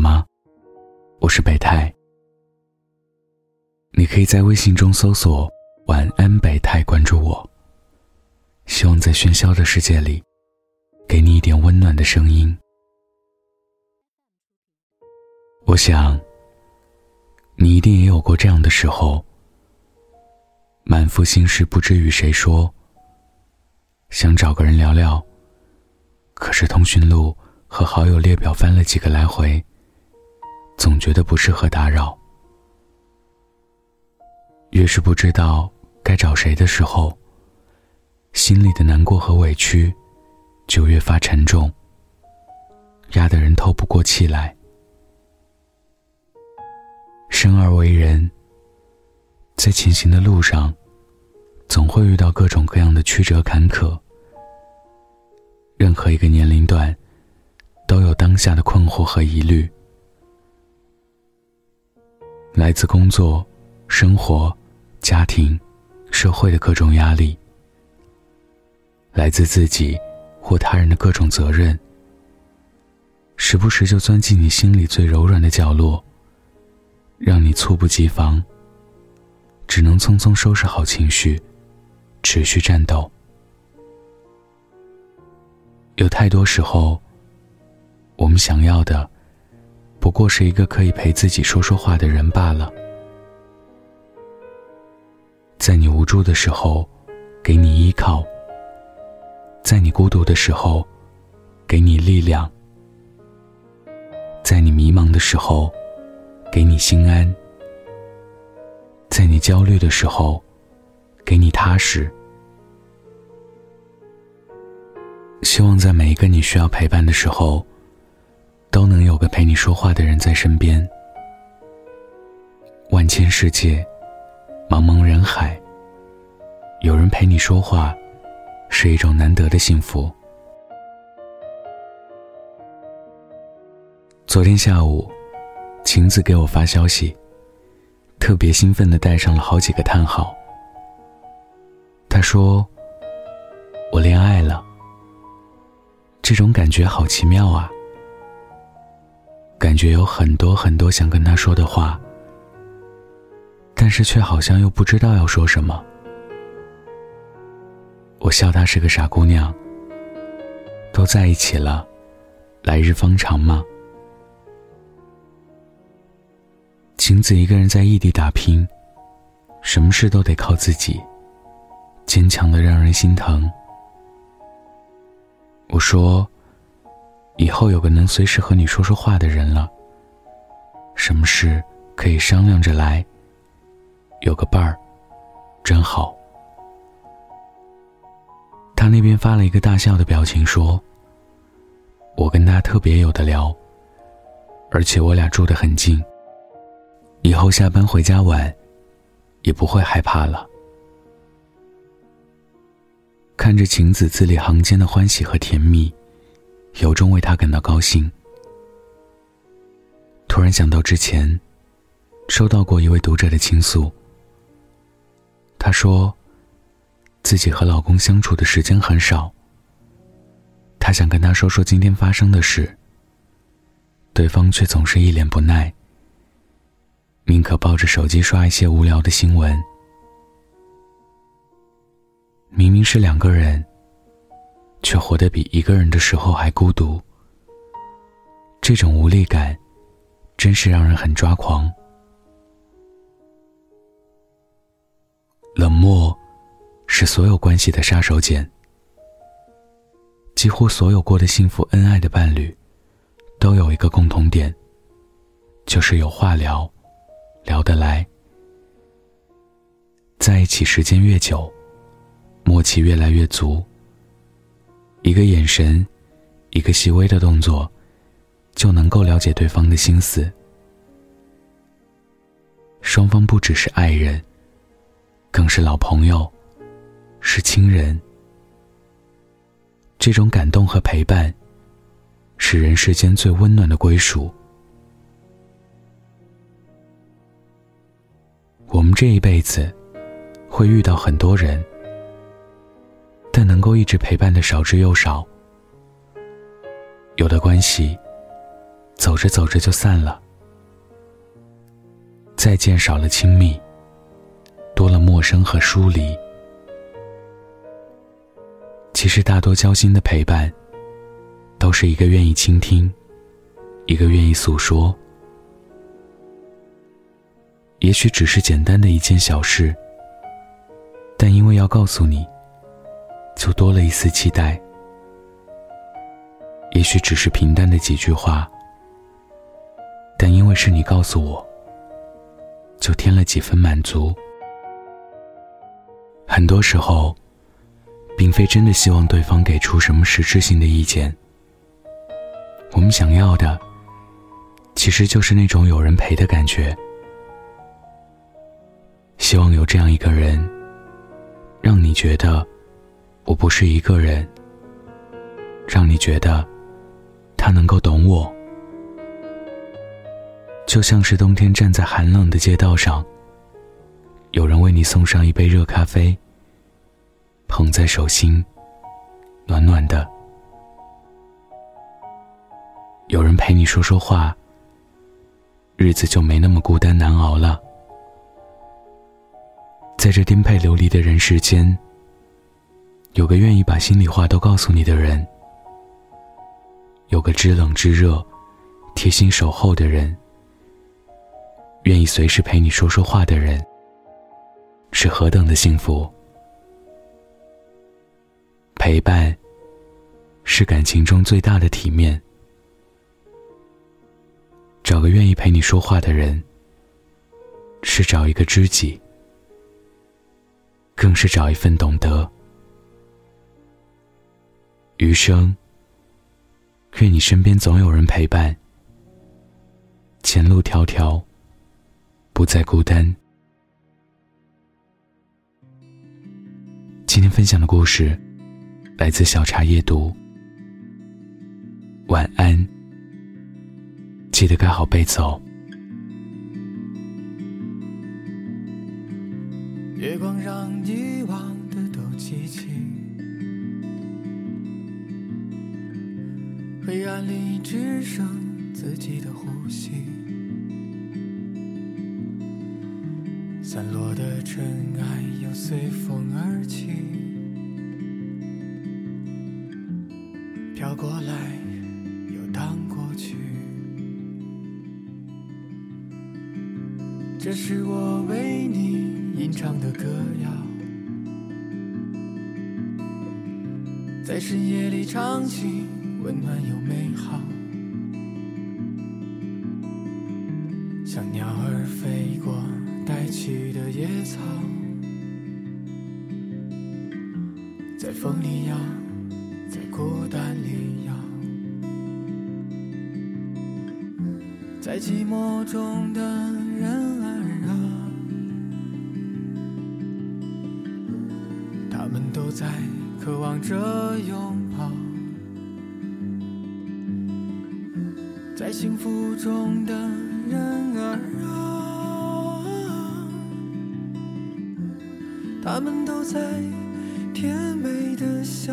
吗？我是北太。你可以在微信中搜索“晚安北太”，关注我。希望在喧嚣的世界里，给你一点温暖的声音。我想，你一定也有过这样的时候，满腹心事不知与谁说，想找个人聊聊，可是通讯录。和好友列表翻了几个来回，总觉得不适合打扰。越是不知道该找谁的时候，心里的难过和委屈就越发沉重，压得人透不过气来。生而为人，在前行的路上，总会遇到各种各样的曲折坎坷。任何一个年龄段。都有当下的困惑和疑虑，来自工作、生活、家庭、社会的各种压力，来自自己或他人的各种责任，时不时就钻进你心里最柔软的角落，让你猝不及防，只能匆匆收拾好情绪，持续战斗。有太多时候。我们想要的，不过是一个可以陪自己说说话的人罢了。在你无助的时候，给你依靠；在你孤独的时候，给你力量；在你迷茫的时候，给你心安；在你焦虑的时候，给你踏实。希望在每一个你需要陪伴的时候。都能有个陪你说话的人在身边。万千世界，茫茫人海，有人陪你说话，是一种难得的幸福。昨天下午，晴子给我发消息，特别兴奋的带上了好几个叹号。他说：“我恋爱了，这种感觉好奇妙啊。”感觉有很多很多想跟他说的话，但是却好像又不知道要说什么。我笑她是个傻姑娘。都在一起了，来日方长吗？晴子一个人在异地打拼，什么事都得靠自己，坚强的让人心疼。我说。以后有个能随时和你说说话的人了，什么事可以商量着来。有个伴儿，真好。他那边发了一个大笑的表情，说：“我跟他特别有的聊，而且我俩住得很近，以后下班回家晚，也不会害怕了。”看着晴子字里行间的欢喜和甜蜜。由衷为他感到高兴。突然想到之前，收到过一位读者的倾诉。她说，自己和老公相处的时间很少。她想跟他说说今天发生的事，对方却总是一脸不耐，宁可抱着手机刷一些无聊的新闻。明明是两个人。却活得比一个人的时候还孤独。这种无力感，真是让人很抓狂。冷漠，是所有关系的杀手锏。几乎所有过得幸福恩爱的伴侣，都有一个共同点，就是有话聊，聊得来。在一起时间越久，默契越来越足。一个眼神，一个细微的动作，就能够了解对方的心思。双方不只是爱人，更是老朋友，是亲人。这种感动和陪伴，是人世间最温暖的归属。我们这一辈子，会遇到很多人。但能够一直陪伴的少之又少。有的关系，走着走着就散了。再见少了亲密，多了陌生和疏离。其实大多交心的陪伴，都是一个愿意倾听，一个愿意诉说。也许只是简单的一件小事，但因为要告诉你，就多了一丝期待。也许只是平淡的几句话，但因为是你告诉我，就添了几分满足。很多时候，并非真的希望对方给出什么实质性的意见，我们想要的，其实就是那种有人陪的感觉。希望有这样一个人，让你觉得我不是一个人，让你觉得他能够懂我，就像是冬天站在寒冷的街道上，有人为你送上一杯热咖啡，捧在手心，暖暖的；有人陪你说说话，日子就没那么孤单难熬了。在这颠沛流离的人世间，有个愿意把心里话都告诉你的人，有个知冷知热、贴心守候的人，愿意随时陪你说说话的人，是何等的幸福！陪伴是感情中最大的体面。找个愿意陪你说话的人，是找一个知己。更是找一份懂得。余生，愿你身边总有人陪伴，前路迢迢，不再孤单。今天分享的故事来自小茶夜读。晚安，记得盖好被子哦。月光让遗忘的都记起，黑暗里只剩自己的呼吸，散落的尘埃又随风而起，飘过来又荡过去，这是我为你。吟唱的歌谣，在深夜里唱起，温暖又美好。像鸟儿飞过带起的野草，在风里摇，在孤单里摇，在寂寞中的人儿啊，他们都。在渴望着拥抱，在幸福中的人儿啊，他们都在甜美的笑。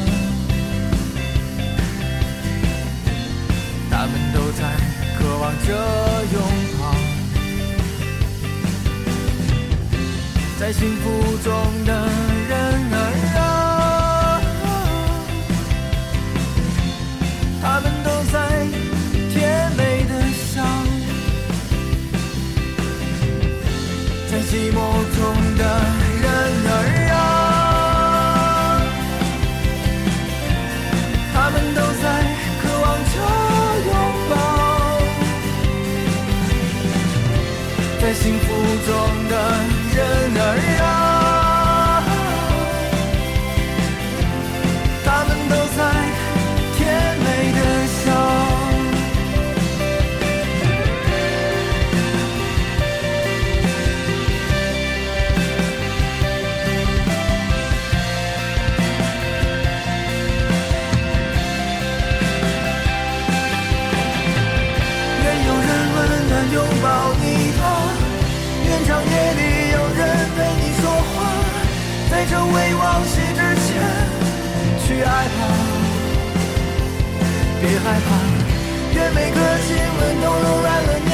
的拥抱。在幸福中的人儿啊。他们都在甜美的笑。在寂寞中的人儿啊。幸福中。放弃之前去爱吧，别害怕，愿每个亲吻都柔软了你。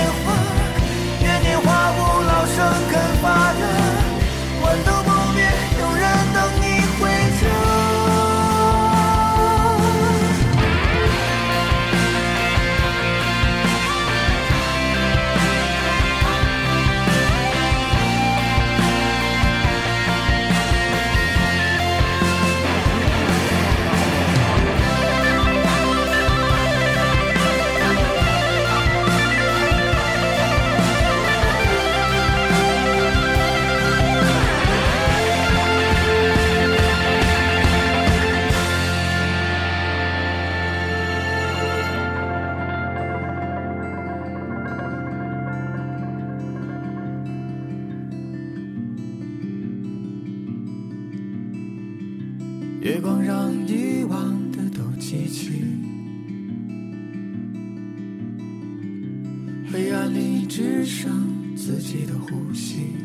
只剩自己的呼吸。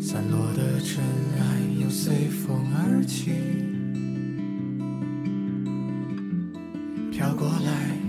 散落的尘埃又随风而起，飘过来